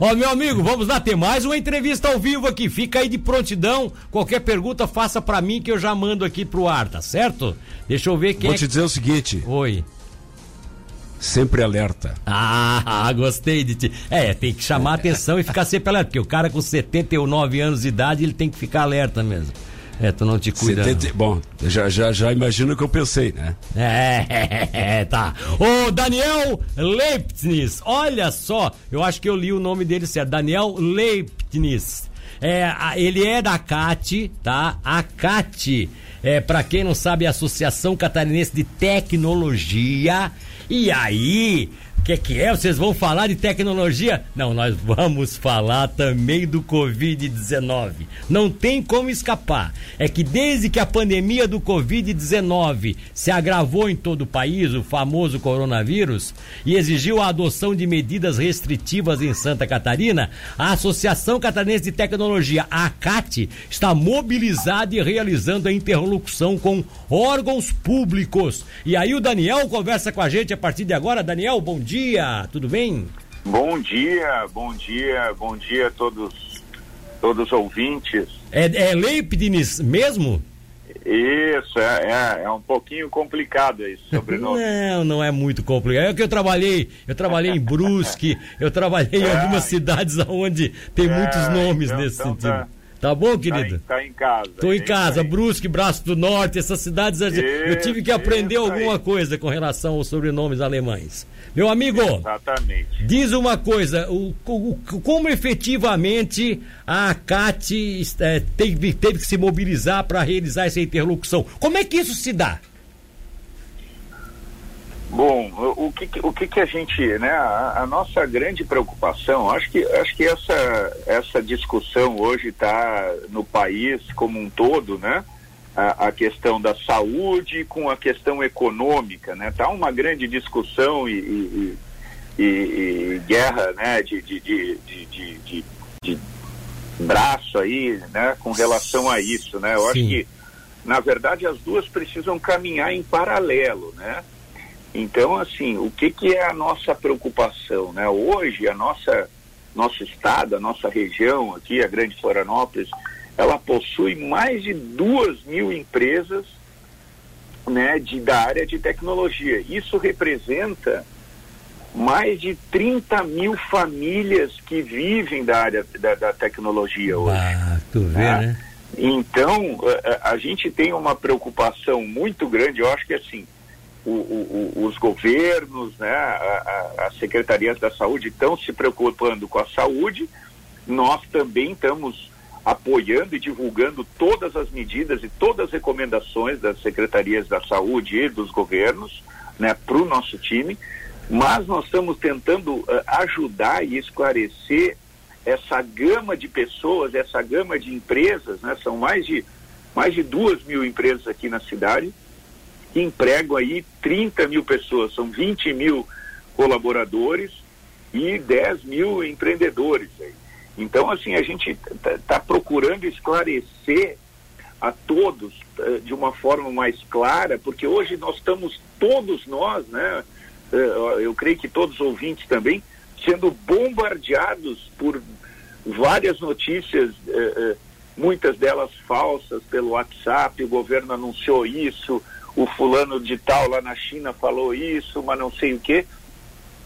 Ó, meu amigo, vamos lá, ter mais uma entrevista ao vivo aqui. Fica aí de prontidão. Qualquer pergunta, faça para mim que eu já mando aqui pro ar, tá certo? Deixa eu ver quem Vou é te dizer o seguinte. Oi. Sempre alerta. Ah, gostei de ti. É, tem que chamar atenção e ficar sempre alerta, porque o cara com 79 anos de idade, ele tem que ficar alerta mesmo. É, tu não te cuida. 70... Bom, já, já, já imagino o que eu pensei, né? É, tá. Ô, Daniel Leibniz, olha só, eu acho que eu li o nome dele certo. Daniel Leibniz. É, ele é da CAT, tá? A CAT, é, pra quem não sabe, é a Associação Catarinense de Tecnologia. E aí, o que, que é? Vocês vão falar de tecnologia? Não, nós vamos falar também do Covid-19. Não tem como escapar. É que desde que a pandemia do Covid-19 se agravou em todo o país, o famoso coronavírus, e exigiu a adoção de medidas restritivas em Santa Catarina, a Associação Catarinense de Tecnologia, a ACAT, está mobilizada e realizando a interlocução com órgãos públicos. E aí o Daniel conversa com a gente a partir de agora. Daniel, bom dia dia, tudo bem? Bom dia, bom dia, bom dia a todos, todos os ouvintes. É, é mesmo? Isso, é, é, é, um pouquinho complicado esse sobrenome. Não, não é muito complicado. É que eu trabalhei, eu trabalhei em Brusque, eu trabalhei em é, algumas cidades onde tem é, muitos nomes então, nesse então sentido. Tá... Tá bom, querido? Tá em, tá em casa. Tô em casa, Brusque, Braço do Norte, essas cidades. Isso, eu tive que aprender alguma aí. coisa com relação aos sobrenomes alemães. Meu amigo, Exatamente. diz uma coisa: o, o, como efetivamente a CAT é, teve, teve que se mobilizar para realizar essa interlocução? Como é que isso se dá? Bom, o que, o que, que a gente, né, a, a, nossa grande preocupação, acho que, acho que essa, essa discussão hoje está no país como um todo, né? A, a, questão da saúde com a questão econômica, né? Tá uma grande discussão e, e, e, e guerra, né? De, de, de, de, de, de braço aí, né? Com relação a isso, né? Eu Sim. acho que, na verdade, as duas precisam caminhar em paralelo, né? Então, assim, o que, que é a nossa preocupação? Né? Hoje, a nossa, nosso estado, a nossa região aqui, a Grande Florianópolis, ela possui mais de duas mil empresas né, de, da área de tecnologia. Isso representa mais de 30 mil famílias que vivem da área da, da tecnologia hoje. Ah, tu vê, né? né? Então, a, a gente tem uma preocupação muito grande, eu acho que assim, o, o, os governos, né, as secretarias da saúde estão se preocupando com a saúde, nós também estamos apoiando e divulgando todas as medidas e todas as recomendações das secretarias da saúde e dos governos né, para o nosso time, mas nós estamos tentando uh, ajudar e esclarecer essa gama de pessoas, essa gama de empresas, né, são mais de, mais de duas mil empresas aqui na cidade, que empregam aí 30 mil pessoas, são 20 mil colaboradores e 10 mil empreendedores. Aí. Então, assim, a gente está tá procurando esclarecer a todos uh, de uma forma mais clara, porque hoje nós estamos, todos nós, né, uh, eu creio que todos os ouvintes também, sendo bombardeados por várias notícias, uh, muitas delas falsas, pelo WhatsApp, o governo anunciou isso, o fulano de tal lá na China falou isso, mas não sei o quê,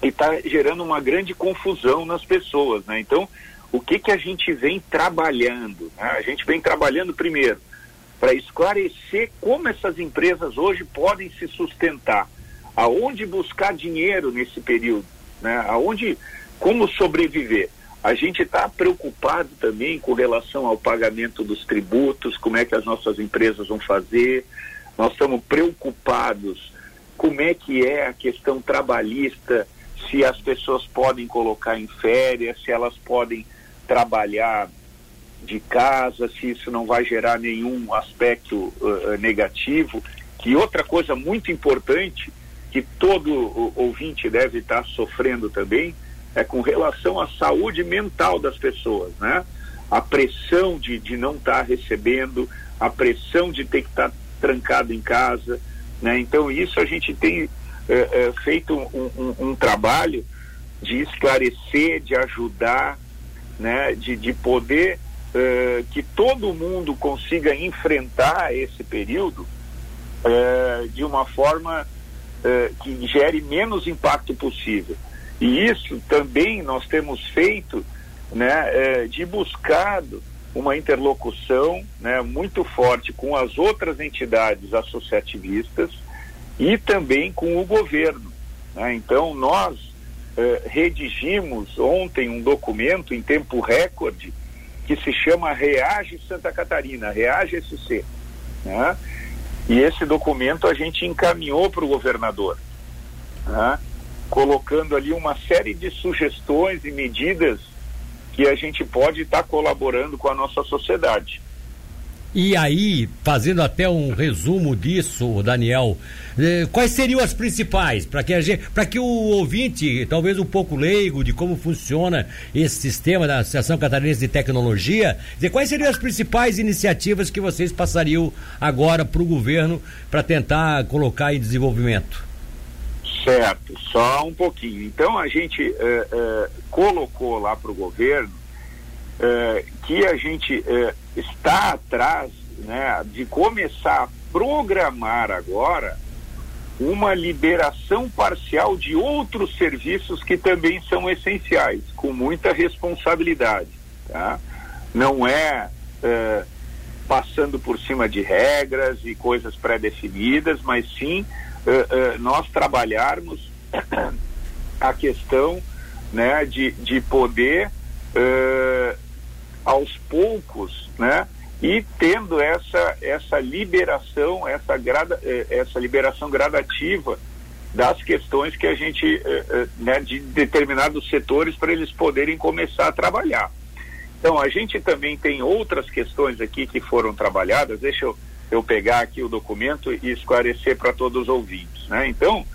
e está gerando uma grande confusão nas pessoas, né? Então, o que que a gente vem trabalhando? Né? A gente vem trabalhando primeiro para esclarecer como essas empresas hoje podem se sustentar, aonde buscar dinheiro nesse período, né? Aonde, como sobreviver? A gente está preocupado também com relação ao pagamento dos tributos, como é que as nossas empresas vão fazer, nós estamos preocupados como é que é a questão trabalhista, se as pessoas podem colocar em férias, se elas podem trabalhar de casa, se isso não vai gerar nenhum aspecto uh, negativo. Que outra coisa muito importante que todo ouvinte deve estar sofrendo também é com relação à saúde mental das pessoas, né? A pressão de, de não estar recebendo, a pressão de ter que estar trancado em casa. Né? Então, isso a gente tem é, é, feito um, um, um, trabalho de esclarecer, de ajudar, né, de, de poder uh, que todo mundo consiga enfrentar esse período de uma forma que gere menos impacto possível. E isso também nós temos feito né, de buscado uma interlocução né, muito forte com as outras entidades associativistas e também com o governo. Né? Então, nós eh, redigimos ontem um documento em tempo recorde que se chama Reage Santa Catarina, Reage SC. Né? E esse documento a gente encaminhou para o governador, né? colocando ali uma série de sugestões e medidas que a gente pode estar tá colaborando com a nossa sociedade. E aí, fazendo até um resumo disso, Daniel, eh, quais seriam as principais para que para que o ouvinte, talvez um pouco leigo de como funciona esse sistema da Associação Catarinense de Tecnologia, dizer, quais seriam as principais iniciativas que vocês passariam agora para o governo para tentar colocar em desenvolvimento? Certo, só um pouquinho. Então a gente eh, eh, colocou lá para o governo eh, que a gente está atrás né, de começar a programar agora uma liberação parcial de outros serviços que também são essenciais, com muita responsabilidade. Tá? Não é passando por cima de regras e coisas pré-definidas, mas sim uh, uh, nós trabalharmos a questão né, de, de poder uh, aos poucos, né, e tendo essa essa liberação, essa grada, essa liberação gradativa das questões que a gente, né, de determinados setores para eles poderem começar a trabalhar. Então a gente também tem outras questões aqui que foram trabalhadas. Deixa eu eu pegar aqui o documento e esclarecer para todos os ouvintes. Né? Então,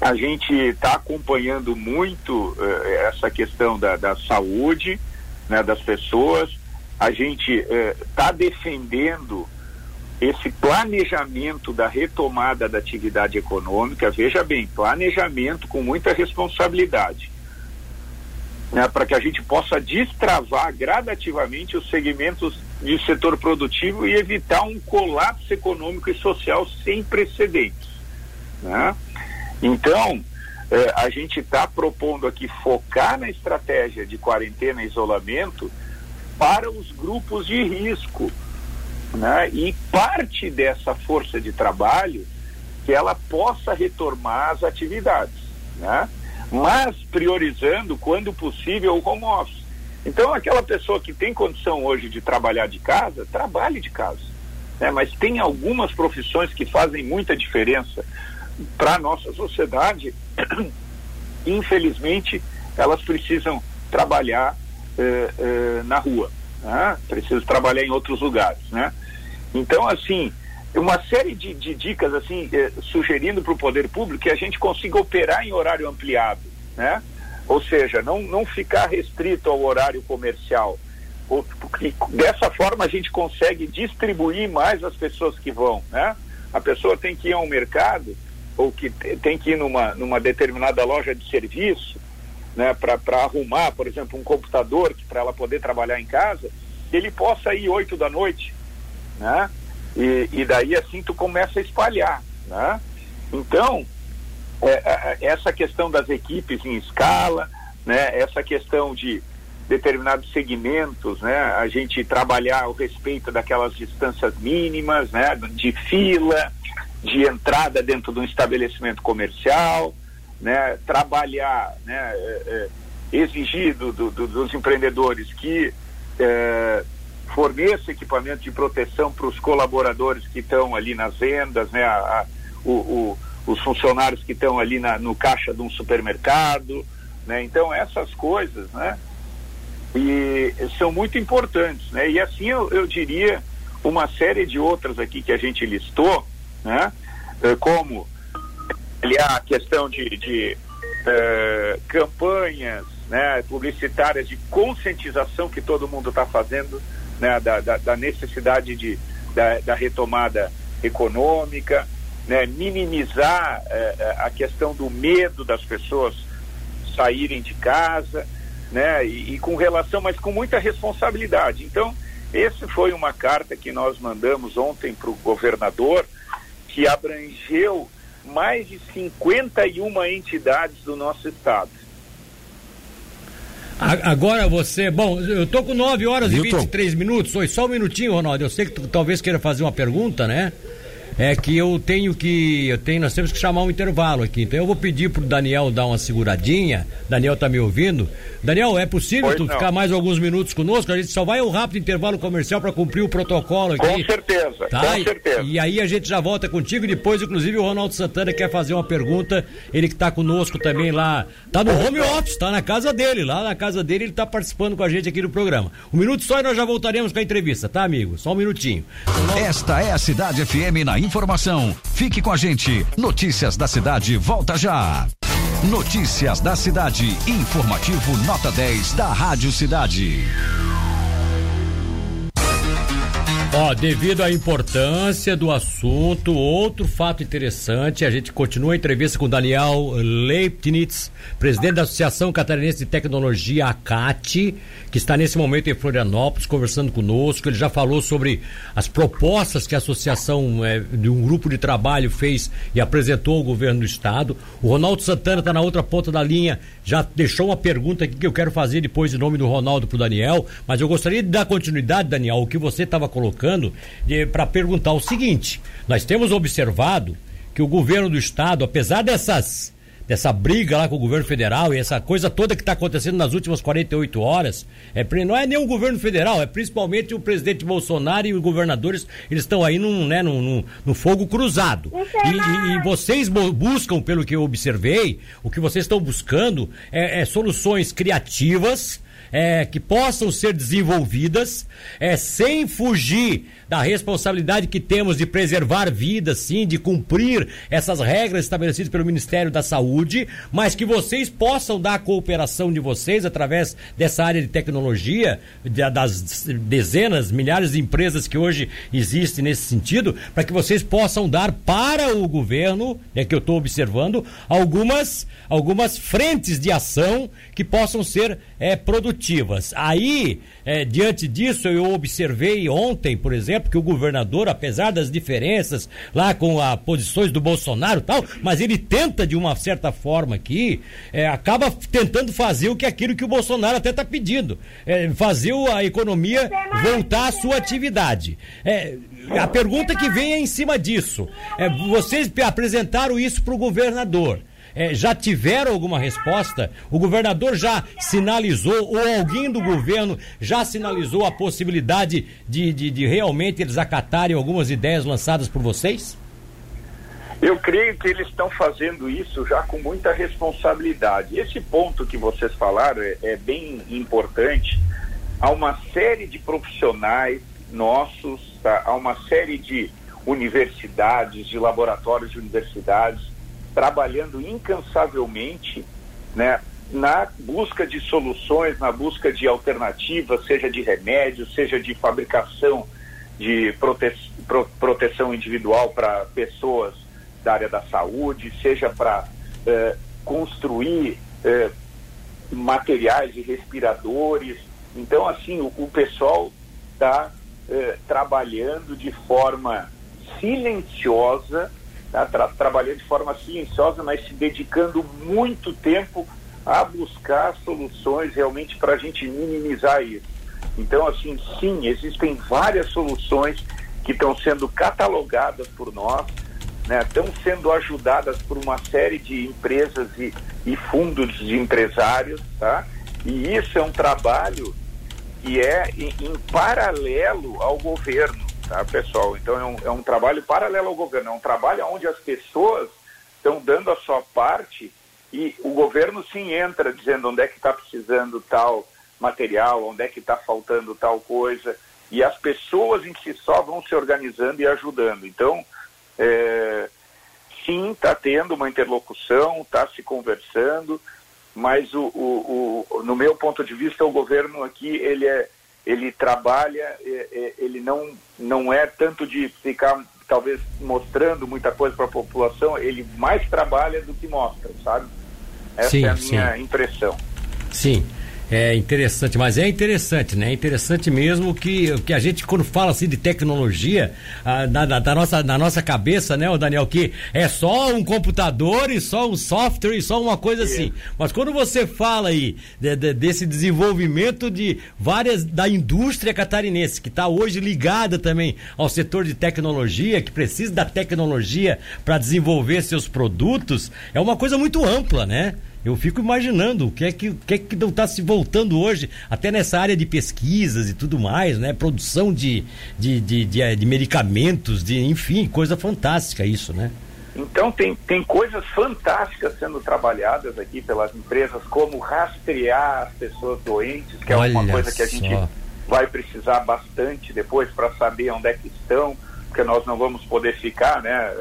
a gente está acompanhando muito uh, essa questão da, da saúde né, das pessoas, a gente está eh, defendendo esse planejamento da retomada da atividade econômica, veja bem, planejamento com muita responsabilidade né, para que a gente possa destravar gradativamente os segmentos de setor produtivo e evitar um colapso econômico e social sem precedentes. Né? Então, eh, a gente está propondo aqui focar na estratégia de quarentena e isolamento para os grupos de risco. Né? E parte dessa força de trabalho que ela possa retomar as atividades. Né? mas priorizando, quando possível, o home office. Então, aquela pessoa que tem condição hoje de trabalhar de casa, trabalhe de casa. Né? Mas tem algumas profissões que fazem muita diferença para a nossa sociedade. Infelizmente, elas precisam trabalhar eh, eh, na rua, né? precisam trabalhar em outros lugares. Né? Então, assim, uma série de, de dicas assim eh, sugerindo para o poder público que a gente consiga operar em horário ampliado, né? Ou seja, não, não ficar restrito ao horário comercial. Porque dessa forma a gente consegue distribuir mais as pessoas que vão, né? A pessoa tem que ir ao mercado ou que tem que ir numa, numa determinada loja de serviço, né? Para arrumar, por exemplo, um computador para ela poder trabalhar em casa, ele possa ir oito da noite, né? E, e daí assim tu começa a espalhar, né? Então, é, é, essa questão das equipes em escala, né? Essa questão de determinados segmentos, né? A gente trabalhar o respeito daquelas distâncias mínimas, né? De fila, de entrada dentro de um estabelecimento comercial, né? Trabalhar, né? É, é, exigir do, do, dos empreendedores que é, forneça equipamento de proteção para os colaboradores que estão ali nas vendas, né, a, a, o, o, os funcionários que estão ali na, no caixa de um supermercado, né, então essas coisas, né, e são muito importantes, né, e assim eu, eu diria uma série de outras aqui que a gente listou, né, eh, como a questão de, de uh, campanhas né, publicitárias de conscientização que todo mundo está fazendo né, da, da, da, necessidade de, da, da retomada econômica, né, minimizar eh, eh, a questão do medo das pessoas saírem de casa, né? E, e com relação, mas com muita responsabilidade. Então, esse foi uma carta que nós mandamos ontem para o governador, que abrangeu mais de 51 entidades do nosso estado. Agora você, bom, eu tô com 9 horas Milton. e 23 minutos, foi só um minutinho, Ronaldo. Eu sei que tu talvez queira fazer uma pergunta, né? É que eu tenho que. Eu tenho, nós temos que chamar um intervalo aqui. Então eu vou pedir pro Daniel dar uma seguradinha. Daniel tá me ouvindo? Daniel, é possível pois tu não. ficar mais alguns minutos conosco? A gente só vai um rápido intervalo comercial para cumprir o protocolo aqui. Com certeza, tá? com certeza. E, e, aí a gente já volta contigo e depois, inclusive, o Ronaldo Santana quer fazer uma pergunta. Ele que tá conosco também lá. Tá no home office, tá na casa dele. Lá na casa dele ele tá participando com a gente aqui no programa. Um minuto só e nós já voltaremos com a entrevista, tá, amigo? Só um minutinho. Esta é a Cidade FM na informação. Fique com a gente. Notícias da cidade volta já. Notícias da cidade. Informativo nota 10 da Rádio Cidade. Ó, devido à importância do assunto, outro fato interessante, a gente continua a entrevista com Daniel Leibniz, presidente da Associação Catarinense de Tecnologia, ACAT, que está nesse momento em Florianópolis conversando conosco. Ele já falou sobre as propostas que a associação é, de um grupo de trabalho fez e apresentou ao governo do estado. O Ronaldo Santana está na outra ponta da linha, já deixou uma pergunta aqui que eu quero fazer depois em nome do Ronaldo para o Daniel, mas eu gostaria de dar continuidade, Daniel, o que você estava colocando colocando para perguntar o seguinte: nós temos observado que o governo do estado, apesar dessas dessa briga lá com o governo federal e essa coisa toda que está acontecendo nas últimas 48 horas, é, não é nem o governo federal, é principalmente o presidente Bolsonaro e os governadores, eles estão aí num, né, num, num, num fogo cruzado. E, e, e, vocês buscam, pelo que eu observei, o que vocês estão buscando é, é soluções criativas é, que possam ser desenvolvidas é, sem fugir da responsabilidade que temos de preservar vidas, sim, de cumprir essas regras estabelecidas pelo Ministério da Saúde, mas que vocês possam dar a cooperação de vocês através dessa área de tecnologia, de, das dezenas, milhares de empresas que hoje existem nesse sentido, para que vocês possam dar para o governo, é que eu estou observando, algumas, algumas frentes de ação que possam ser é, produtivas. Aí, é, diante disso, eu observei ontem, por exemplo, que o governador, apesar das diferenças lá com as posições do Bolsonaro e tal, mas ele tenta de uma certa forma aqui, é, acaba tentando fazer o que aquilo que o Bolsonaro até está pedindo, é, fazer a economia voltar à sua atividade. É, a pergunta que vem é em cima disso. É, vocês apresentaram isso para o governador é, já tiveram alguma resposta? O governador já sinalizou, ou alguém do governo já sinalizou a possibilidade de, de, de realmente eles acatarem algumas ideias lançadas por vocês? Eu creio que eles estão fazendo isso já com muita responsabilidade. Esse ponto que vocês falaram é, é, bem importante. Há uma série de profissionais nossos, tá? há uma série de universidades, de laboratórios de universidades trabalhando incansavelmente, né, na busca de soluções, na busca de alternativas, seja de remédios, seja de fabricação de prote pro proteção individual para pessoas da área da saúde, seja para eh, construir eh, materiais de respiradores. Então, assim, o, o pessoal está eh, trabalhando de forma silenciosa tá? Tra trabalhando de forma silenciosa, mas se dedicando muito tempo a buscar soluções realmente para a gente minimizar isso. Então, assim, sim, existem várias soluções que estão sendo catalogadas por nós, né, estão sendo ajudadas por uma série de empresas e, e fundos de empresários, tá? E isso é um trabalho que é em, em paralelo ao governo tá, pessoal? Então é um, é um trabalho paralelo ao governo, é um trabalho onde as pessoas estão dando a sua parte e o governo sim entra dizendo onde é que está precisando tal material, onde é que está faltando tal coisa, e as pessoas em si só vão se organizando e ajudando. Então, é, sim, está tendo uma interlocução, está se conversando, mas o, o, o, no meu ponto de vista, o governo aqui ele é ele trabalha, é, é, ele não, não é tanto de ficar talvez mostrando muita coisa para a população, ele mais trabalha do que mostra, sabe? Essa sim, é a minha sim. impressão. Sim. É interessante, mas é interessante, né? É interessante mesmo que, que a gente, quando fala assim de tecnologia, ah, da, da, da, nossa, na nossa cabeça, né, o Daniel, que é só um computador e só um software e só uma coisa assim. Mas quando você fala aí de, de, desse desenvolvimento de várias da indústria catarinense, que está hoje ligada também ao setor de tecnologia, que precisa da tecnologia para desenvolver seus produtos, é uma coisa muito ampla, né? Eu fico imaginando o que é que, o que, é que não está se voltando hoje, até nessa área de pesquisas e tudo mais, né? Produção de, de, de, de, de medicamentos, de, enfim, coisa fantástica isso, né? Então tem, tem coisas fantásticas sendo trabalhadas aqui pelas empresas, como rastrear as pessoas doentes, que Olha é uma coisa que a só. gente vai precisar bastante depois para saber onde é que estão, porque nós não vamos poder ficar, né?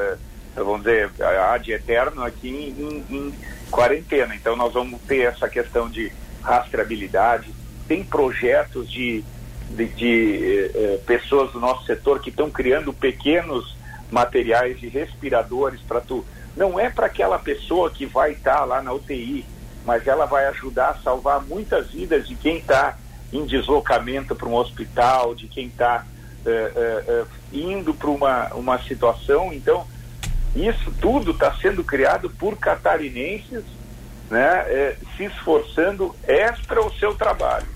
Eh, Vamos dizer, ad eterno aqui em, em- quarentena. Então nós vamos ter essa questão de rastreabilidade. Tem projetos de, de, de, eh, eh, pessoas do nosso setor que estão criando pequenos materiais de respiradores para tu. Não é para aquela pessoa que vai estar lá na UTI, mas ela vai ajudar a salvar muitas vidas de quem está em deslocamento para um hospital, de quem está indo para uma, uma situação. Então, isso tudo está sendo criado por catarinenses né, eh, se esforçando extra o seu trabalho.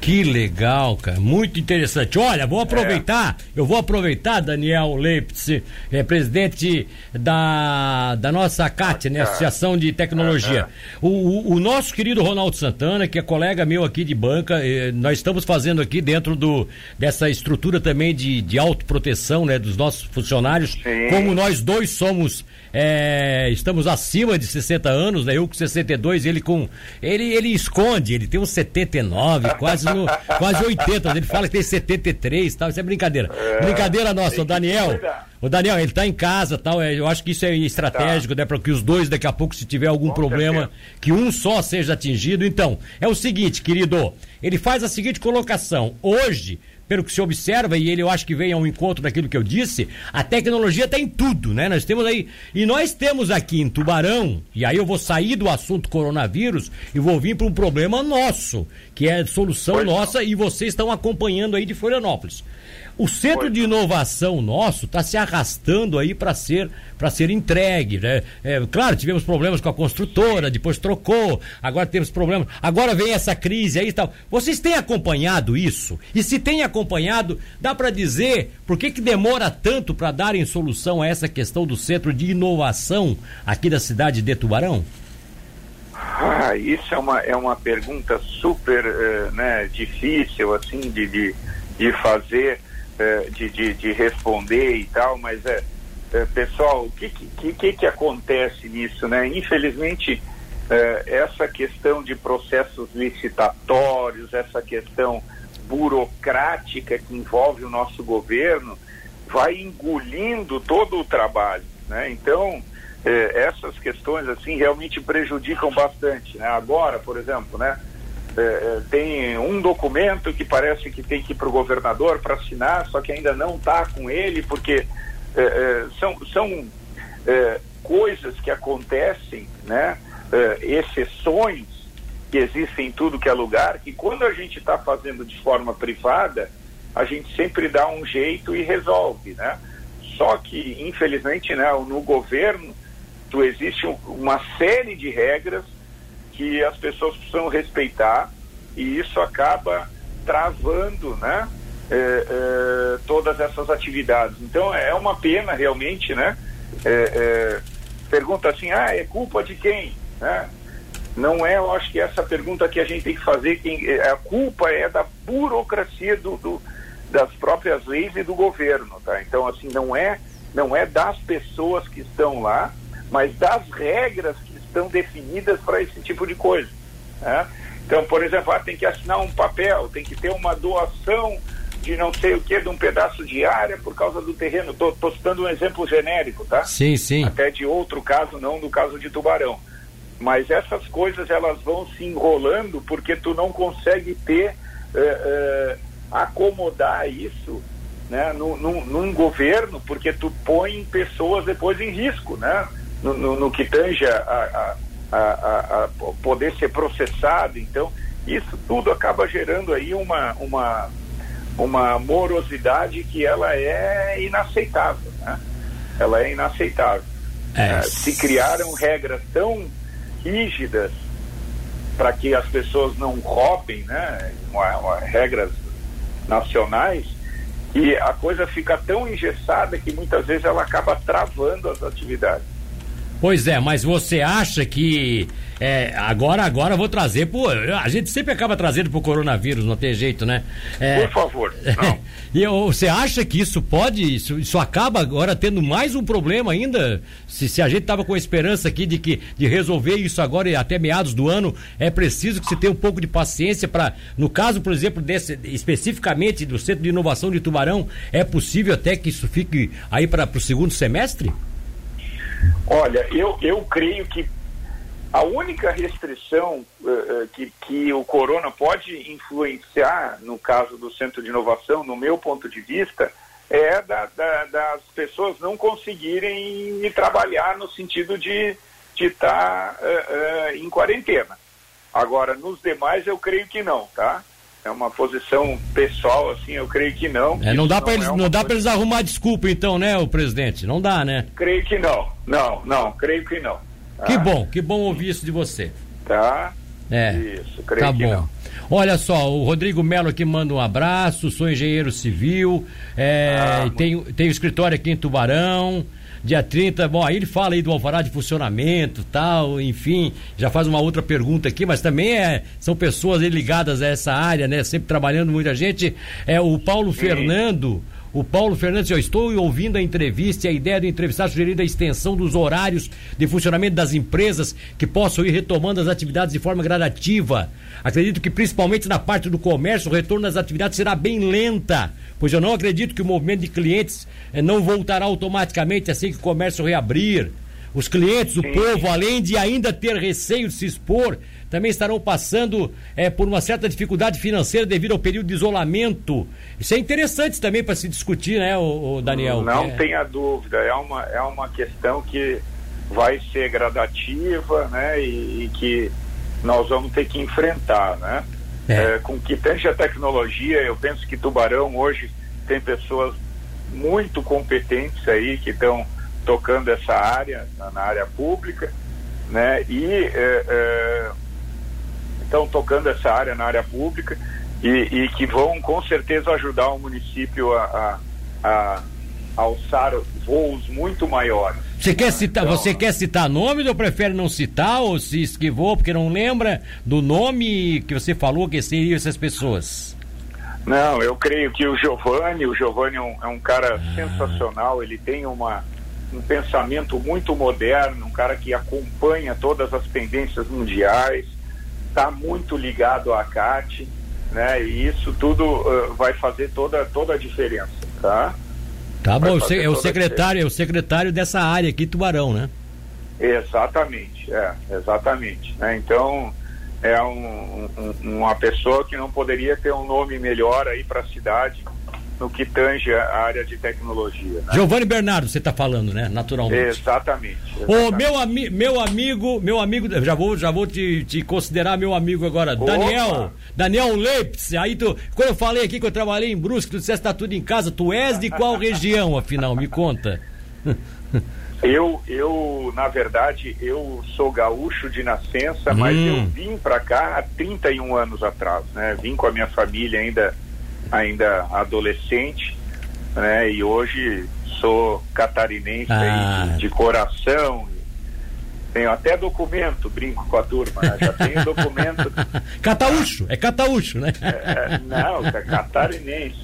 Que legal, cara. Muito interessante. Olha, vou aproveitar, eu vou aproveitar, Daniel Leipzig, é, presidente da, da nossa CAT, né? Associação de Tecnologia. O, o, o nosso querido Ronaldo Santana, que é colega meu aqui de banca, eh, nós estamos fazendo aqui dentro do, dessa estrutura também de, de autoproteção, né? Dos nossos funcionários. Sim. Como nós dois somos, eh, estamos acima de 60 anos, né? Eu com 62, ele com. Ele, ele esconde, ele tem uns 79, quase, no, quase 80. Ele fala que tem 73 e tal. Isso é brincadeira. brincadeira nossa, o Daniel. O Daniel, ele tá em casa tal. é, Eu acho que isso é estratégico, né? Para que os dois, daqui a pouco, se tiver algum Com problema, certeza. que um só seja atingido. Então, é o seguinte, querido. Ele faz a seguinte colocação. Hoje, pelo que se observa, e ele eu acho que vem ao encontro daquilo que eu disse, a tecnologia tem tudo, né? Nós temos aí. E nós temos aqui em Tubarão, e aí eu vou sair do assunto coronavírus e vou vir para um problema nosso, que é solução Pois não. nossa, e vocês estão acompanhando aí de Florianópolis. O centro de inovação nosso está se arrastando aí para ser para ser entregue, né? É, claro, tivemos problemas com a construtora, depois trocou, agora temos problemas, agora vem essa crise aí e tal. Vocês têm acompanhado isso? E se tem acompanhado, dá para dizer por que que demora tanto para darem solução a essa questão do centro de inovação aqui da cidade de Tubarão? Ah, isso é uma, é uma pergunta super eh, né, difícil assim de, de, de fazer, eh, de, de, de responder e tal, mas é, é, pessoal, o que, que, que, que acontece nisso, né? Infelizmente, eh, essa questão de processos licitatórios, essa questão burocrática que envolve o nosso governo, vai engolindo todo o trabalho, né? Então, eh, essas questões assim realmente prejudicam bastante, né? Agora, por exemplo, né? Eh, eh, tem um documento que parece que tem que ir para o governador para assinar, só que ainda não está com ele, porque eh, eh, são, são eh, coisas que acontecem, né? exceções que existem em tudo que é lugar, que quando a gente está fazendo de forma privada, a gente sempre dá um jeito e resolve, né? Só que, infelizmente, né, no governo, tu existe um- uma série de regras que as pessoas precisam respeitar e isso acaba travando, né, eh, eh, todas essas atividades. Então é uma pena realmente, né? eh, eh, pergunta assim, ah, é culpa de quem, né? Não é, eu acho que essa pergunta que a gente tem que fazer, quem, eh, a culpa é da burocracia do, do- das próprias leis e do governo, tá? Então assim não é não é das pessoas que estão lá, mas das regras que estão definidas para esse tipo de coisa. né? Então, por exemplo, ah, tem que assinar um papel, tem que ter uma doação de não sei o que, de um pedaço de área por causa do terreno. Estou citando um exemplo genérico, tá? Sim, sim. Até de outro caso, não do caso de Tubarão. Mas essas coisas elas vão se enrolando porque tu não consegue ter, eh, eh, acomodar isso né, no, no, num governo, porque tu põe pessoas depois em risco, né? No, no, no que tange a, a, a, a, poder ser processado. Então, isso tudo acaba gerando aí uma, uma, uma morosidade que ela é inaceitável, né? Ela é inaceitável. É. Uh, se criaram regras tão rígidas para que as pessoas não roubem, né? Uma, uma, regras nacionais e a coisa fica tão engessada que muitas vezes ela acaba travando as atividades. Pois é, mas você acha que é, agora, agora eu vou trazer pô, a gente sempre acaba trazendo pro coronavírus, não tem jeito, né? É, Por favor, não. e você acha que isso pode, isso, isso acaba agora tendo mais um problema ainda? Se, se a gente tava com a esperança aqui de que de resolver isso agora e até meados do ano, é preciso que se tenha um pouco de paciência para, no caso, por exemplo, desse especificamente do Centro de Inovação de Tubarão, é possível até que isso fique aí para o segundo semestre? Olha, eu, eu creio que a única restrição uh, que, que o corona pode influenciar, no caso do Centro de Inovação, no meu ponto de vista, é da, da, das pessoas não conseguirem trabalhar no sentido de estar tá, uh, uh, em quarentena. Agora, nos demais, eu creio que não, tá? É uma posição pessoal, assim, eu creio que não. É, não dá para eles, é não dá eles arrumar desculpa, então, né, o presidente? Não dá, né? Creio que não. Não, não, creio que não. Tá? Que bom, que bom ouvir isso de você. Tá. É. Isso, creio tá que bom. não. Olha só, o Rodrigo Melo aqui manda um abraço, sou engenheiro civil, é, ah, tenho, tenho escritório aqui em Tubarão dia 30. Bom, aí ele fala aí do alvará de funcionamento tal, enfim, já faz uma outra pergunta aqui, mas também é, são pessoas ligadas a essa área, né? Sempre trabalhando muita gente. É o Paulo Sim. Fernando. O Paulo Fernandes, eu estou ouvindo a entrevista e a ideia do entrevistado sugerindo a extensão dos horários de funcionamento das empresas que possam ir retomando as atividades de forma gradativa. Acredito que principalmente na parte do comércio, o retorno das atividades será bem lenta, pois eu não acredito que o movimento de clientes eh, não voltará automaticamente assim que o comércio reabrir. Os clientes, o Sim. povo, além de ainda ter receio de se expor, também estarão passando é, por uma certa dificuldade financeira devido ao período de isolamento. Isso é interessante também para se discutir, né, o, Daniel? Não é... tenha dúvida, é uma, é uma questão que vai ser gradativa, né, e, e que nós vamos ter que enfrentar, né? É. É, com que tange a tecnologia, eu penso que Tubarão hoje tem pessoas muito competentes aí que estão tocando essa área na, na, área pública, né? E é, é tocando essa área na área pública e, e, que vão com certeza ajudar o município a, a, a alçar voos muito maiores. Você quer citar, então, você quer citar nomes ou prefere não citar ou se esquivou porque não lembra do nome que você falou que seriam essas pessoas? Não, eu creio que o Giovanni, o Giovanni é um, é um cara ah. sensacional, ele tem uma, um pensamento muito moderno, um cara que acompanha todas as tendências mundiais, está muito ligado à CAT, né? E isso tudo uh, vai fazer toda, toda a diferença, tá? Tá bom, é o secretário, é o secretário dessa área aqui, Tubarão, né? Exatamente, é, exatamente. Né? Então, é um, um, uma pessoa que não poderia ter um nome melhor aí para a cidade no que tange a área de tecnologia. Né? Giovanni Bernardo, você está falando, né? Naturalmente. Exatamente. exatamente. Ô, meu, ami meu amigo, meu amigo, já vou, já vou te, te considerar meu amigo agora. Opa. Daniel, Daniel Leipz. Aí tu, quando eu falei aqui que eu trabalhei em Brusque, tu disseste que tá tudo em casa. Tu és de qual região, afinal? Me conta. Eu, eu, na verdade, eu sou gaúcho de nascença, hum. mas eu vim para cá há 31 anos atrás, né? Vim com a minha família ainda ainda adolescente, né? E hoje sou catarinense ah. de, de coração, tenho até documento, brinco com a turma, né? já tenho documento. cataúcho, é cataúcho, né? É, não, é catarinense.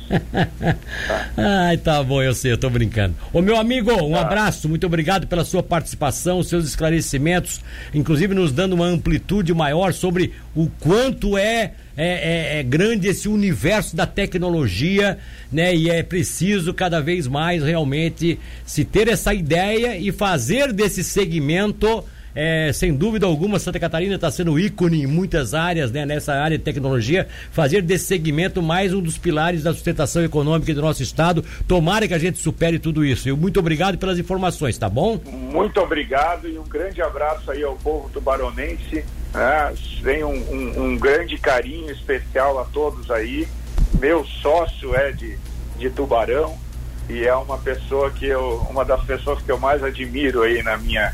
Tá. Ai, tá bom, eu sei, eu tô brincando. Ô meu amigo, um tá. abraço, muito obrigado pela sua participação, seus esclarecimentos, inclusive nos dando uma amplitude maior sobre o quanto é é, é, é, grande esse universo da tecnologia, né? E é preciso cada vez mais realmente se ter essa ideia e fazer desse segmento é, sem dúvida alguma, Santa Catarina está sendo ícone em muitas áreas, né? Nessa área de tecnologia, fazer desse segmento mais um dos pilares da sustentação econômica do nosso estado. Tomara que a gente supere tudo isso. E muito obrigado pelas informações, tá bom? Muito obrigado e um grande abraço aí ao povo tubaronense. Né? Tem um, um, um grande carinho especial a todos aí. Meu sócio é de, de Tubarão e é uma pessoa que eu, uma das pessoas que eu mais admiro aí na minha,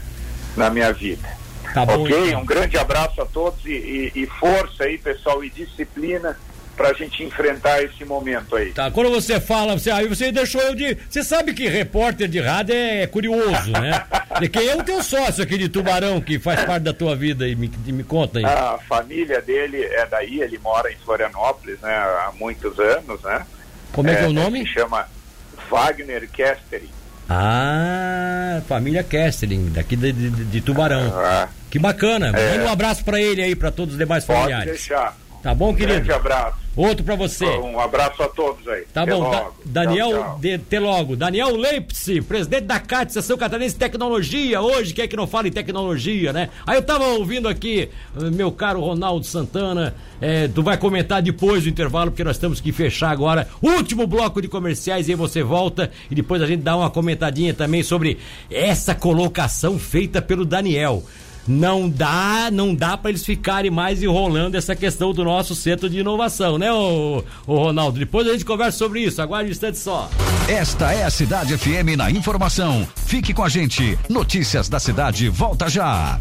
na minha vida. Tá bom, ok? então. Um grande abraço a todos e, e, e força aí, pessoal, e disciplina para a gente enfrentar esse momento aí. Tá, quando você fala, você, aí você deixou eu de. Você sabe que repórter de rádio é curioso, né? De quem é o teu sócio aqui de Tubarão, que faz parte da tua vida e me, me conta aí. A família dele é daí, ele mora em Florianópolis, né, há muitos anos, né? Como é que é o nome? Se chama Wagner Kestering. Ah, família Kestling, daqui de, de- de Tubarão. Ah, Que bacana. É. Manda um abraço pra ele aí, pra todos os demais pode familiares. deixar. Tá bom, Grande querido? abraço. Outro pra você. Um abraço a todos aí. Tá Até bom, Da-. Daniel, Tchau, tchau. De, até logo. Daniel Leipzig, presidente da CAT, Sessão Catarinense Tecnologia, hoje, quem é que não fala em tecnologia, né? Aí eu tava ouvindo aqui, eh, meu caro Ronaldo Santana, eh, tu vai comentar depois do intervalo, porque nós temos que fechar agora. Último bloco de comerciais, e aí você volta e depois a gente dá uma comentadinha também sobre essa colocação feita pelo Daniel. Não dá, não dá para eles ficarem mais enrolando essa questão do nosso centro de inovação, né, ô, ô Ronaldo? Depois a gente conversa sobre isso. Aguarde um instante só. Esta é a Cidade FM na informação. Fique com a gente. Notícias da cidade, volta já.